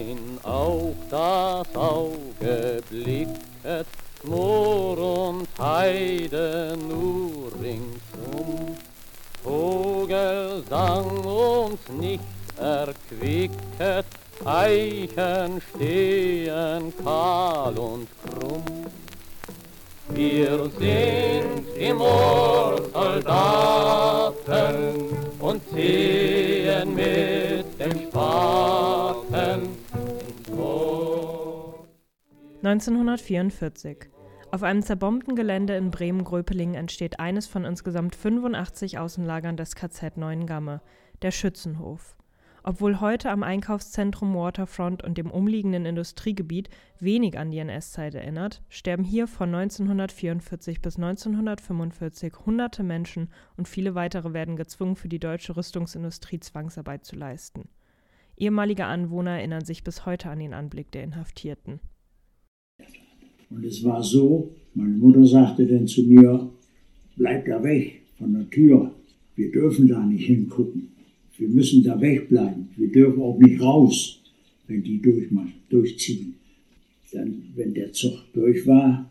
wohin auch das Auge blicket, Moor und Heide nur ringsum. Vogelsang uns nicht erquicket, Eichen stehen kahl und krumm. Wir sind die Moorsoldaten und ziehen mit dem Spaten 1944. Auf einem zerbombten Gelände in Bremen-Gröpeling entsteht eines von insgesamt 85 Außenlagern des KZ Neuengamme, der Schützenhof. Obwohl heute am Einkaufszentrum Waterfront und dem umliegenden Industriegebiet wenig an die NS-Zeit erinnert, sterben hier von 1944 bis 1945 hunderte Menschen und viele weitere werden gezwungen, für die deutsche Rüstungsindustrie Zwangsarbeit zu leisten. Ehemalige Anwohner erinnern sich bis heute an den Anblick der Inhaftierten. Und es war so, meine Mutter sagte dann zu mir, bleib da weg von der Tür, wir dürfen da nicht hingucken. Wir müssen da wegbleiben. Wir dürfen auch nicht raus, wenn die durchziehen. Dann, wenn der Zug durch war,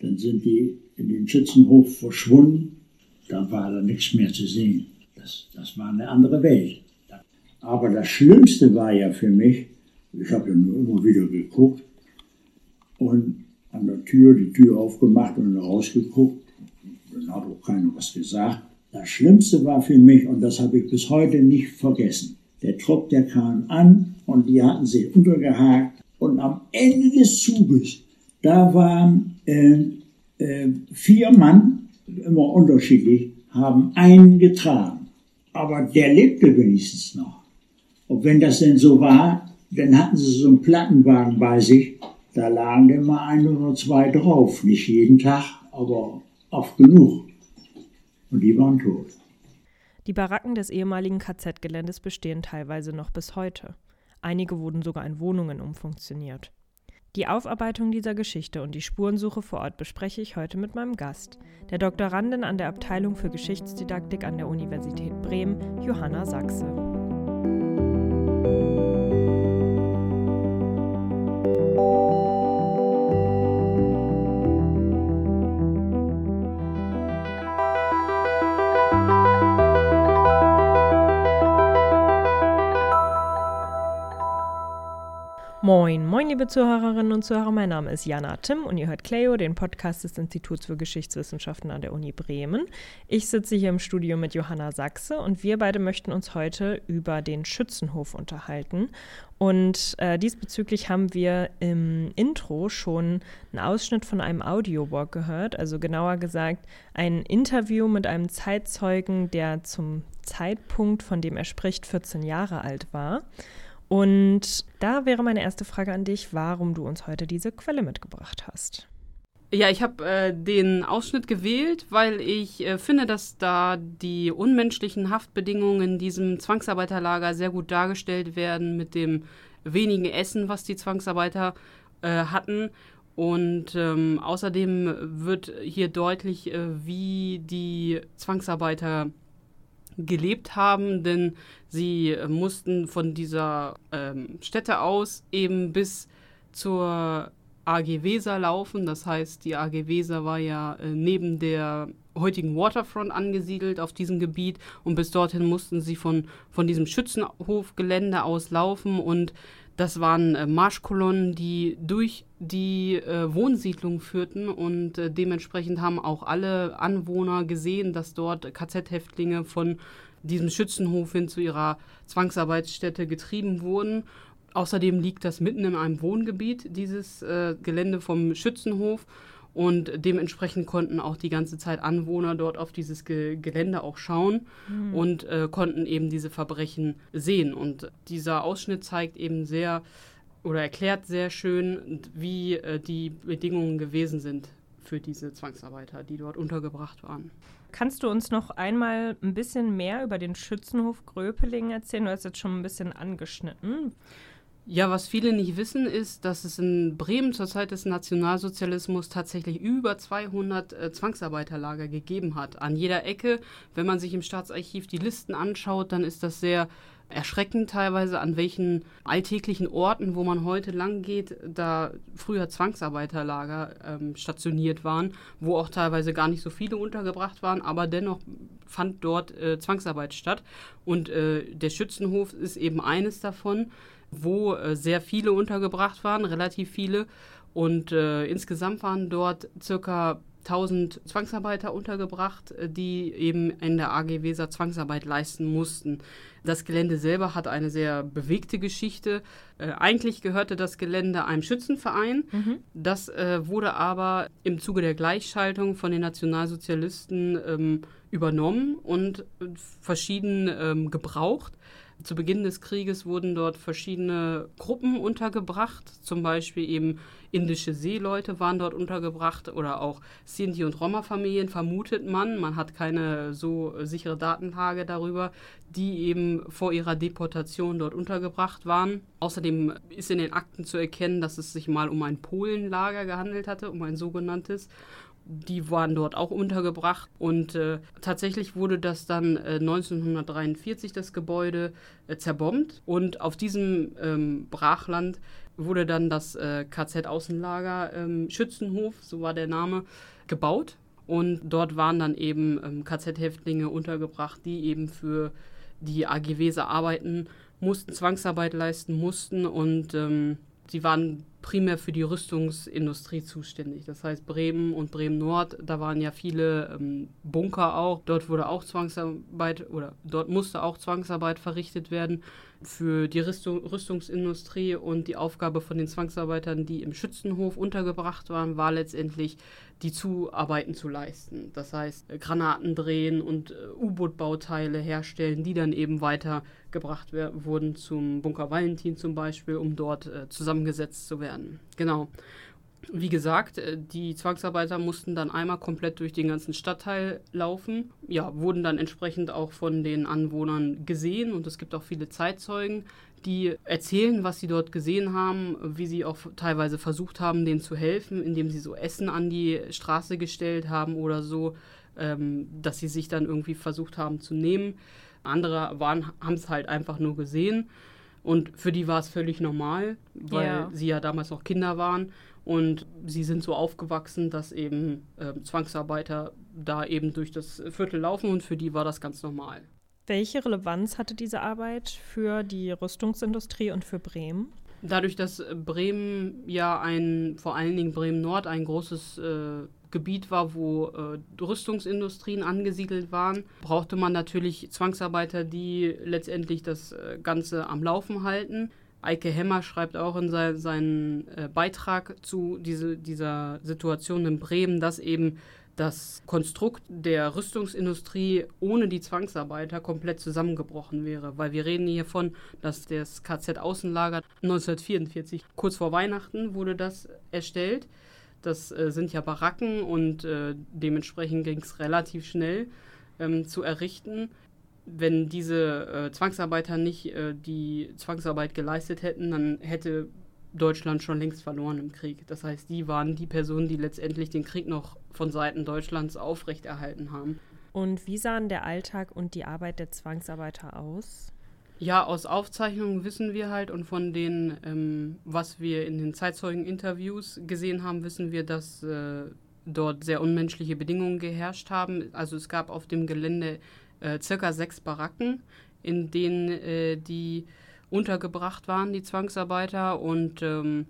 dann sind die in den Schützenhof verschwunden. Da war da nichts mehr zu sehen. Das, das war eine andere Welt. Aber das Schlimmste war ja für mich, ich habe ja nur immer wieder geguckt und an der Tür die Tür aufgemacht und rausgeguckt. Dann hat auch keiner was gesagt. Das Schlimmste war für mich, und das habe ich bis heute nicht vergessen, der Trupp, der kam an und die hatten sich untergehakt und am Ende des Zuges, da waren äh, äh, vier Mann, immer unterschiedlich, haben einen getragen. Aber der lebte wenigstens noch. Und wenn das denn so war, dann hatten sie so einen Plattenwagen bei sich, da lagen mal ein oder zwei drauf. Nicht jeden Tag, aber oft genug und die waren tot. Die Baracken des ehemaligen KZ-Geländes bestehen teilweise noch bis heute. Einige wurden sogar in Wohnungen umfunktioniert. Die Aufarbeitung dieser Geschichte und die Spurensuche vor Ort bespreche ich heute mit meinem Gast, der Doktorandin an der Abteilung für Geschichtsdidaktik an der Universität Bremen, Johanna Sachse. Moin, moin, liebe Zuhörerinnen und Zuhörer. Mein Name ist Jana Tim und ihr hört Cleo, den Podcast des Instituts für Geschichtswissenschaften an der Uni Bremen. Ich sitze hier im Studio mit Johanna Sachse und wir beide möchten uns heute über den Schützenhof unterhalten. Und äh, diesbezüglich haben wir im Intro schon einen Ausschnitt von einem Audiowalk gehört, also genauer gesagt ein Interview mit einem Zeitzeugen, der zum Zeitpunkt, von dem er spricht, 14 Jahre alt war. Und da wäre meine erste Frage an dich, warum du uns heute diese Quelle mitgebracht hast. Ja, ich habe äh, den Ausschnitt gewählt, weil ich äh, finde, dass da die unmenschlichen Haftbedingungen in diesem Zwangsarbeiterlager sehr gut dargestellt werden mit dem wenigen Essen, was die Zwangsarbeiter äh, hatten. Und ähm, außerdem wird hier deutlich, äh, wie die Zwangsarbeiter gelebt haben, denn sie äh, mussten von dieser ähm, Stätte aus eben bis zur AG Weser laufen. Das heißt, die AG Weser war ja äh, neben der heutigen Waterfront angesiedelt auf diesem Gebiet und bis dorthin mussten sie von, von diesem Schützenhofgelände aus laufen und das waren äh, Marschkolonnen, die durch die äh, Wohnsiedlung führten und äh, dementsprechend haben auch alle Anwohner gesehen, dass dort KZ-Häftlinge von diesem Schützenhof hin zu ihrer Zwangsarbeitsstätte getrieben wurden. Außerdem liegt das mitten in einem Wohngebiet, dieses äh, Gelände vom Schützenhof. Und dementsprechend konnten auch die ganze Zeit Anwohner dort auf dieses Ge Gelände auch schauen mhm. und äh, konnten eben diese Verbrechen sehen. Und dieser Ausschnitt zeigt eben sehr oder erklärt sehr schön, wie äh, die Bedingungen gewesen sind für diese Zwangsarbeiter, die dort untergebracht waren. Kannst du uns noch einmal ein bisschen mehr über den Schützenhof Gröpeling erzählen? Du hast jetzt schon ein bisschen angeschnitten. Ja, was viele nicht wissen, ist, dass es in Bremen zur Zeit des Nationalsozialismus tatsächlich über 200 äh, Zwangsarbeiterlager gegeben hat. An jeder Ecke, wenn man sich im Staatsarchiv die Listen anschaut, dann ist das sehr erschreckend teilweise, an welchen alltäglichen Orten, wo man heute lang geht, da früher Zwangsarbeiterlager ähm, stationiert waren, wo auch teilweise gar nicht so viele untergebracht waren, aber dennoch fand dort äh, Zwangsarbeit statt. Und äh, der Schützenhof ist eben eines davon, wo äh, sehr viele untergebracht waren, relativ viele. Und äh, insgesamt waren dort circa 1000 Zwangsarbeiter untergebracht, äh, die eben in der AG Weser Zwangsarbeit leisten mussten. Das Gelände selber hat eine sehr bewegte Geschichte. Äh, eigentlich gehörte das Gelände einem Schützenverein. Mhm. Das äh, wurde aber im Zuge der Gleichschaltung von den Nationalsozialisten ähm, übernommen und verschieden ähm, gebraucht. Zu Beginn des Krieges wurden dort verschiedene Gruppen untergebracht, zum Beispiel eben indische Seeleute waren dort untergebracht oder auch Sinti- und Roma-Familien, vermutet man. Man hat keine so sichere Datenlage darüber, die eben vor ihrer Deportation dort untergebracht waren. Außerdem ist in den Akten zu erkennen, dass es sich mal um ein Polenlager gehandelt hatte, um ein sogenanntes die waren dort auch untergebracht. Und äh, tatsächlich wurde das dann äh, 1943 das Gebäude äh, zerbombt. Und auf diesem ähm, Brachland wurde dann das äh, KZ-Außenlager ähm, Schützenhof, so war der Name, gebaut. Und dort waren dann eben ähm, KZ-Häftlinge untergebracht, die eben für die AG Weser arbeiten mussten, Zwangsarbeit leisten mussten. Und sie waren primär für die Rüstungsindustrie zuständig. Das heißt Bremen und Bremen Nord, da waren ja viele ähm, Bunker auch. Dort wurde auch Zwangsarbeit oder dort musste auch Zwangsarbeit verrichtet werden für die Rüstung, Rüstungsindustrie und die Aufgabe von den Zwangsarbeitern, die im Schützenhof untergebracht waren, war letztendlich die Zuarbeiten zu leisten. Das heißt, Granaten drehen und äh, U-Boot-Bauteile herstellen, die dann eben weitergebracht wurden zum Bunker Valentin zum Beispiel, um dort äh, zusammengesetzt zu werden. Genau. Wie gesagt, äh, die Zwangsarbeiter mussten dann einmal komplett durch den ganzen Stadtteil laufen. Ja, wurden dann entsprechend auch von den Anwohnern gesehen und es gibt auch viele Zeitzeugen, die erzählen, was sie dort gesehen haben, wie sie auch teilweise versucht haben, denen zu helfen, indem sie so Essen an die Straße gestellt haben oder so, ähm, dass sie sich dann irgendwie versucht haben zu nehmen. Andere haben es halt einfach nur gesehen und für die war es völlig normal, weil ja. sie ja damals noch Kinder waren. Und sie sind so aufgewachsen, dass eben äh, Zwangsarbeiter da eben durch das Viertel laufen und für die war das ganz normal. Welche Relevanz hatte diese Arbeit für die Rüstungsindustrie und für Bremen? Dadurch, dass Bremen ja ein, vor allen Dingen Bremen Nord, ein großes äh, Gebiet war, wo äh, Rüstungsindustrien angesiedelt waren, brauchte man natürlich Zwangsarbeiter, die letztendlich das äh, Ganze am Laufen halten. Eike Hemmer schreibt auch in sein, seinen äh, Beitrag zu diese, dieser Situation in Bremen, dass eben das Konstrukt der Rüstungsindustrie ohne die Zwangsarbeiter komplett zusammengebrochen wäre. Weil wir reden hier von, dass das KZ-Außenlager 1944, kurz vor Weihnachten, wurde das erstellt. Das äh, sind ja Baracken und äh, dementsprechend ging es relativ schnell ähm, zu errichten wenn diese äh, Zwangsarbeiter nicht äh, die Zwangsarbeit geleistet hätten, dann hätte Deutschland schon längst verloren im Krieg. Das heißt, die waren die Personen, die letztendlich den Krieg noch von Seiten Deutschlands aufrechterhalten haben. Und wie sahen der Alltag und die Arbeit der Zwangsarbeiter aus? Ja, aus Aufzeichnungen wissen wir halt und von dem, ähm, was wir in den Zeitzeugen-Interviews gesehen haben, wissen wir, dass äh, dort sehr unmenschliche Bedingungen geherrscht haben. Also es gab auf dem Gelände äh, circa sechs Baracken, in denen äh, die untergebracht waren, die Zwangsarbeiter. Und ähm,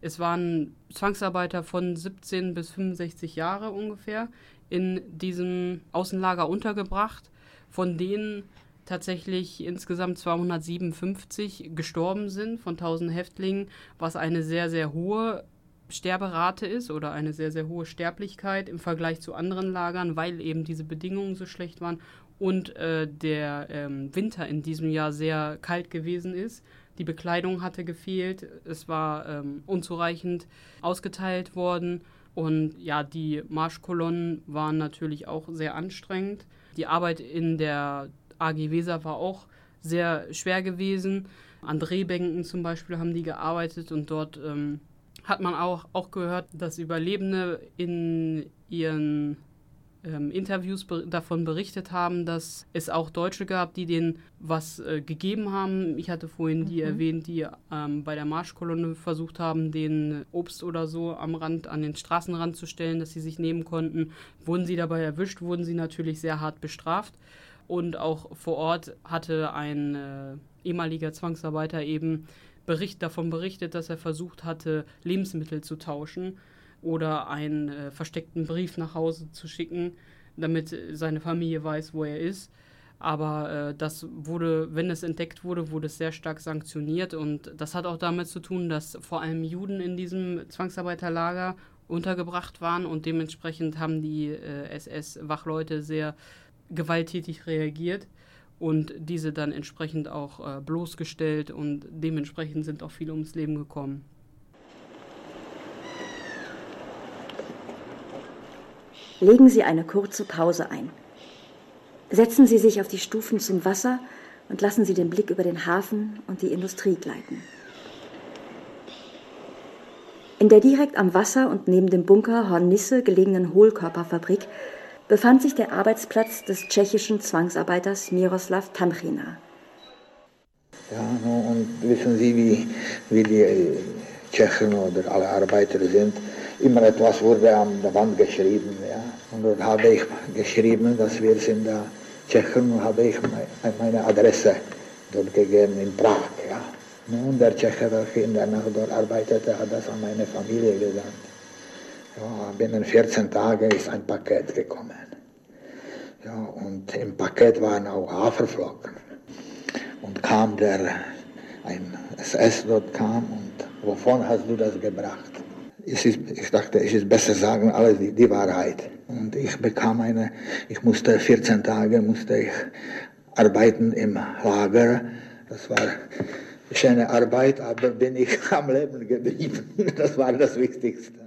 es waren Zwangsarbeiter von 17 bis 65 Jahre ungefähr in diesem Außenlager untergebracht, von denen tatsächlich insgesamt 257 gestorben sind von 1000 Häftlingen, was eine sehr, sehr hohe Sterberate ist oder eine sehr, sehr hohe Sterblichkeit im Vergleich zu anderen Lagern, weil eben diese Bedingungen so schlecht waren und äh, der ähm, Winter in diesem Jahr sehr kalt gewesen ist. Die Bekleidung hatte gefehlt, es war ähm, unzureichend ausgeteilt worden und ja, die Marschkolonnen waren natürlich auch sehr anstrengend. Die Arbeit in der AG Weser war auch sehr schwer gewesen. An Drehbänken zum Beispiel haben die gearbeitet und dort ähm, hat man auch, auch gehört, dass Überlebende in ihren ähm, Interviews be davon berichtet haben, dass es auch Deutsche gab, die denen was äh, gegeben haben. Ich hatte vorhin mhm. die erwähnt, die ähm, bei der Marschkolonne versucht haben, den Obst oder so am Rand, an den Straßenrand zu stellen, dass sie sich nehmen konnten. Wurden sie dabei erwischt, wurden sie natürlich sehr hart bestraft. Und auch vor Ort hatte ein äh, ehemaliger Zwangsarbeiter eben Bericht davon berichtet, dass er versucht hatte, Lebensmittel zu tauschen oder einen äh, versteckten Brief nach Hause zu schicken, damit seine Familie weiß, wo er ist. Aber äh, das wurde, wenn es entdeckt wurde, wurde es sehr stark sanktioniert. Und das hat auch damit zu tun, dass vor allem Juden in diesem Zwangsarbeiterlager untergebracht waren und dementsprechend haben die äh, SS-Wachleute sehr gewalttätig reagiert und diese dann entsprechend auch äh, bloßgestellt und dementsprechend sind auch viele ums Leben gekommen. Legen Sie eine kurze Pause ein. Setzen Sie sich auf die Stufen zum Wasser und lassen Sie den Blick über den Hafen und die Industrie gleiten. In der direkt am Wasser und neben dem Bunker Hornisse gelegenen Hohlkörperfabrik befand sich der Arbeitsplatz des tschechischen Zwangsarbeiters Miroslav Tanchina. Ja, und wissen Sie, wie, wie die Tschechen oder alle Arbeiter sind? Immer etwas wurde an der Wand geschrieben. Ja? Und dort habe ich geschrieben, dass wir sind da Tschechen, habe ich meine Adresse dort gegeben in Prag. Ja? Und der Tscheche, der in der Nacht dort arbeitete, hat das an meine Familie gesagt. Ja, binnen 14 Tagen ist ein Paket gekommen. Ja, und im Paket waren auch Haferflocken. Und kam der, ein SS dort kam und wovon hast du das gebracht? Ich dachte, es ist besser sagen alles die, die Wahrheit. Und ich bekam eine, ich musste 14 Tage musste ich arbeiten im Lager. Das war schöne Arbeit, aber bin ich am Leben geblieben. Das war das Wichtigste.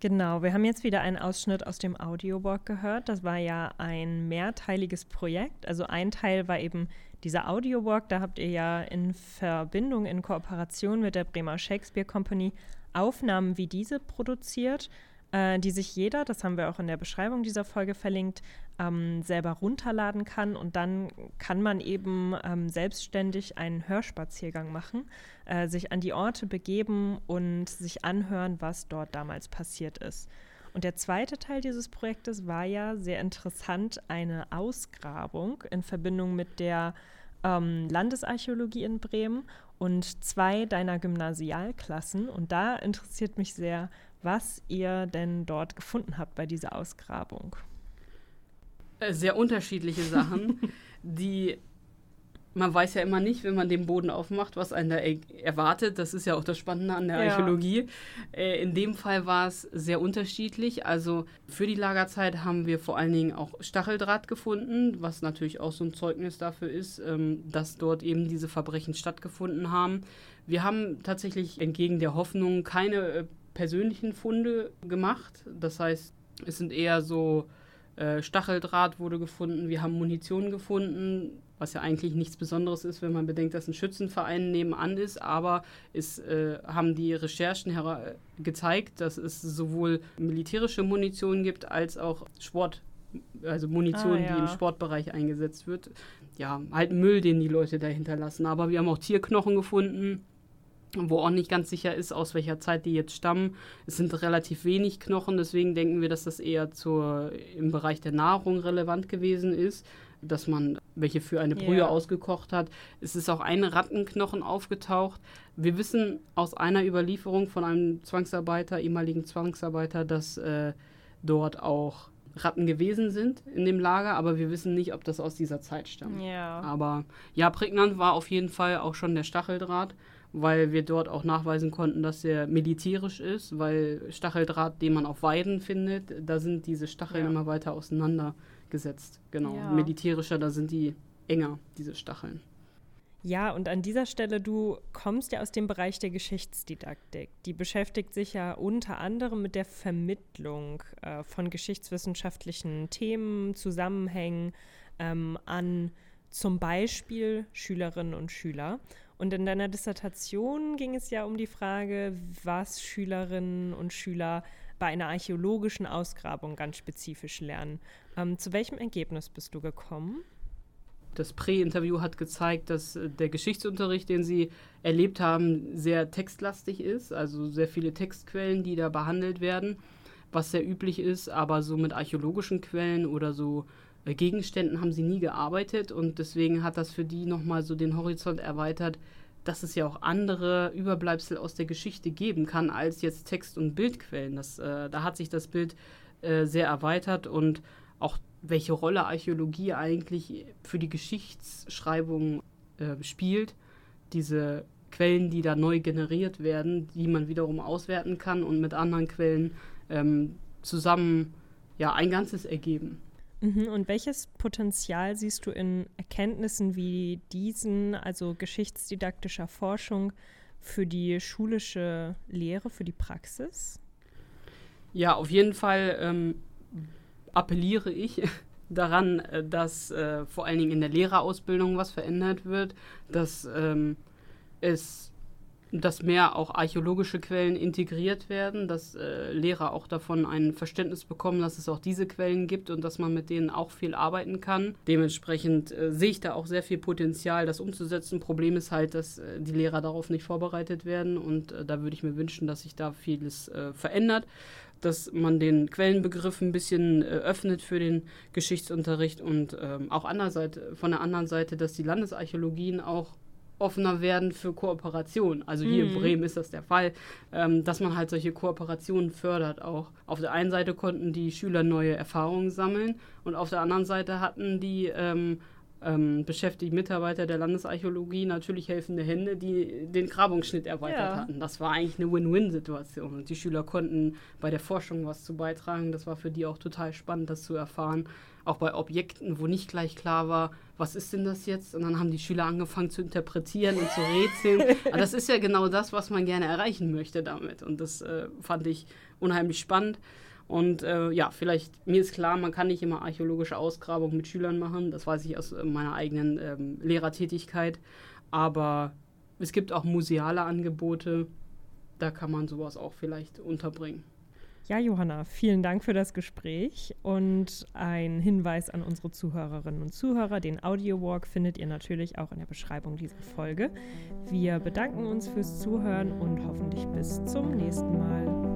Genau, wir haben jetzt wieder einen Ausschnitt aus dem Audiowalk gehört. Das war ja ein mehrteiliges Projekt. Also ein Teil war eben dieser Audiowalk. Da habt ihr ja in Verbindung, in Kooperation mit der Bremer Shakespeare Company Aufnahmen wie diese produziert äh, die sich jeder, das haben wir auch in der Beschreibung dieser Folge verlinkt, ähm, selber runterladen kann und dann kann man eben ähm, selbstständig einen Hörspaziergang machen, äh, sich an die Orte begeben und sich anhören, was dort damals passiert ist. Und der zweite Teil dieses Projektes war ja sehr interessant, eine Ausgrabung in Verbindung mit der ähm, Landesarchäologie in Bremen und zwei deiner Gymnasialklassen. Und da interessiert mich sehr, was ihr denn dort gefunden habt bei dieser Ausgrabung. Äh, sehr unterschiedliche Sachen, die man weiß ja immer nicht, wenn man den Boden aufmacht, was einen da erwartet. Das ist ja auch das Spannende an der ja. Archäologie. Äh, in dem Fall war es sehr unterschiedlich. Also für die Lagerzeit haben wir vor allen Dingen auch Stacheldraht gefunden, was natürlich auch so ein Zeugnis dafür ist, ähm, dass dort eben diese Verbrechen stattgefunden haben. Wir haben tatsächlich entgegen der Hoffnung keine äh, persönlichen Funde gemacht. Das heißt, es sind eher so äh, Stacheldraht wurde gefunden, wir haben Munition gefunden, was ja eigentlich nichts Besonderes ist, wenn man bedenkt, dass ein Schützenverein nebenan ist, aber es äh, haben die Recherchen gezeigt, dass es sowohl militärische Munition gibt als auch Sport, also Munition, ah, ja. die im Sportbereich eingesetzt wird. Ja, halt Müll, den die Leute dahinter lassen. Aber wir haben auch Tierknochen gefunden, wo auch nicht ganz sicher ist, aus welcher Zeit die jetzt stammen. Es sind relativ wenig Knochen, deswegen denken wir, dass das eher zur, im Bereich der Nahrung relevant gewesen ist, dass man welche für eine Brühe yeah. ausgekocht hat. Es ist auch ein Rattenknochen aufgetaucht. Wir wissen aus einer Überlieferung von einem Zwangsarbeiter, ehemaligen Zwangsarbeiter, dass äh, dort auch Ratten gewesen sind in dem Lager, aber wir wissen nicht, ob das aus dieser Zeit stammt. Yeah. Aber ja, prägnant war auf jeden Fall auch schon der Stacheldraht weil wir dort auch nachweisen konnten, dass er militärisch ist, weil Stacheldraht, den man auf Weiden findet, da sind diese Stacheln ja. immer weiter auseinandergesetzt. Genau. Ja. Militärischer, da sind die enger, diese Stacheln. Ja, und an dieser Stelle, du kommst ja aus dem Bereich der Geschichtsdidaktik. Die beschäftigt sich ja unter anderem mit der Vermittlung äh, von geschichtswissenschaftlichen Themen, Zusammenhängen ähm, an zum Beispiel Schülerinnen und Schüler. Und in deiner Dissertation ging es ja um die Frage, was Schülerinnen und Schüler bei einer archäologischen Ausgrabung ganz spezifisch lernen. Ähm, zu welchem Ergebnis bist du gekommen? Das Prä-Interview hat gezeigt, dass äh, der Geschichtsunterricht, den sie erlebt haben, sehr textlastig ist, also sehr viele Textquellen, die da behandelt werden, was sehr üblich ist, aber so mit archäologischen Quellen oder so Gegenständen haben sie nie gearbeitet und deswegen hat das für die nochmal so den Horizont erweitert, dass es ja auch andere Überbleibsel aus der Geschichte geben kann als jetzt Text- und Bildquellen. Das, äh, da hat sich das Bild äh, sehr erweitert und auch welche Rolle Archäologie eigentlich für die Geschichtsschreibung äh, spielt. Diese Quellen, die da neu generiert werden, die man wiederum auswerten kann und mit anderen Quellen ähm, zusammen ja, ein Ganzes ergeben. Mhm, und welches Potenzial siehst du in Erkenntnissen wie diesen, also geschichtsdidaktischer Forschung, für die schulische Lehre, für die Praxis? Ja, auf jeden Fall ähm, appelliere ich daran, äh, dass äh, vor allen Dingen in der Lehrerausbildung was verändert wird, dass ähm, es dass mehr auch archäologische Quellen integriert werden, dass äh, Lehrer auch davon ein Verständnis bekommen, dass es auch diese Quellen gibt und dass man mit denen auch viel arbeiten kann. Dementsprechend äh, sehe ich da auch sehr viel Potenzial, das umzusetzen. Problem ist halt, dass äh, die Lehrer darauf nicht vorbereitet werden und äh, da würde ich mir wünschen, dass sich da vieles äh, verändert dass man den Quellenbegriff ein bisschen äh, öffnet für den Geschichtsunterricht und ähm, auch von der anderen Seite, dass die Landesarchäologien auch offener werden für Kooperation. Also hier mhm. in Bremen ist das der Fall, ähm, dass man halt solche Kooperationen fördert auch. Auf der einen Seite konnten die Schüler neue Erfahrungen sammeln und auf der anderen Seite hatten die ähm, ähm, beschäftigten Mitarbeiter der Landesarchäologie natürlich helfende Hände, die den Grabungsschnitt erweitert ja. hatten. Das war eigentlich eine Win-Win-Situation. Und die Schüler konnten bei der Forschung was zu beitragen. Das war für die auch total spannend, das zu erfahren. Auch bei Objekten, wo nicht gleich klar war, was ist denn das jetzt? Und dann haben die Schüler angefangen zu interpretieren und zu rätseln. Aber das ist ja genau das, was man gerne erreichen möchte damit. Und das äh, fand ich unheimlich spannend. Und äh, ja, vielleicht, mir ist klar, man kann nicht immer archäologische Ausgrabungen mit Schülern machen. Das weiß ich aus äh, meiner eigenen ähm, Lehrertätigkeit. Aber es gibt auch museale Angebote. Da kann man sowas auch vielleicht unterbringen. Ja, Johanna, vielen Dank für das Gespräch und ein Hinweis an unsere Zuhörerinnen und Zuhörer. Den Audio-Walk findet ihr natürlich auch in der Beschreibung dieser Folge. Wir bedanken uns fürs Zuhören und hoffentlich bis zum nächsten Mal.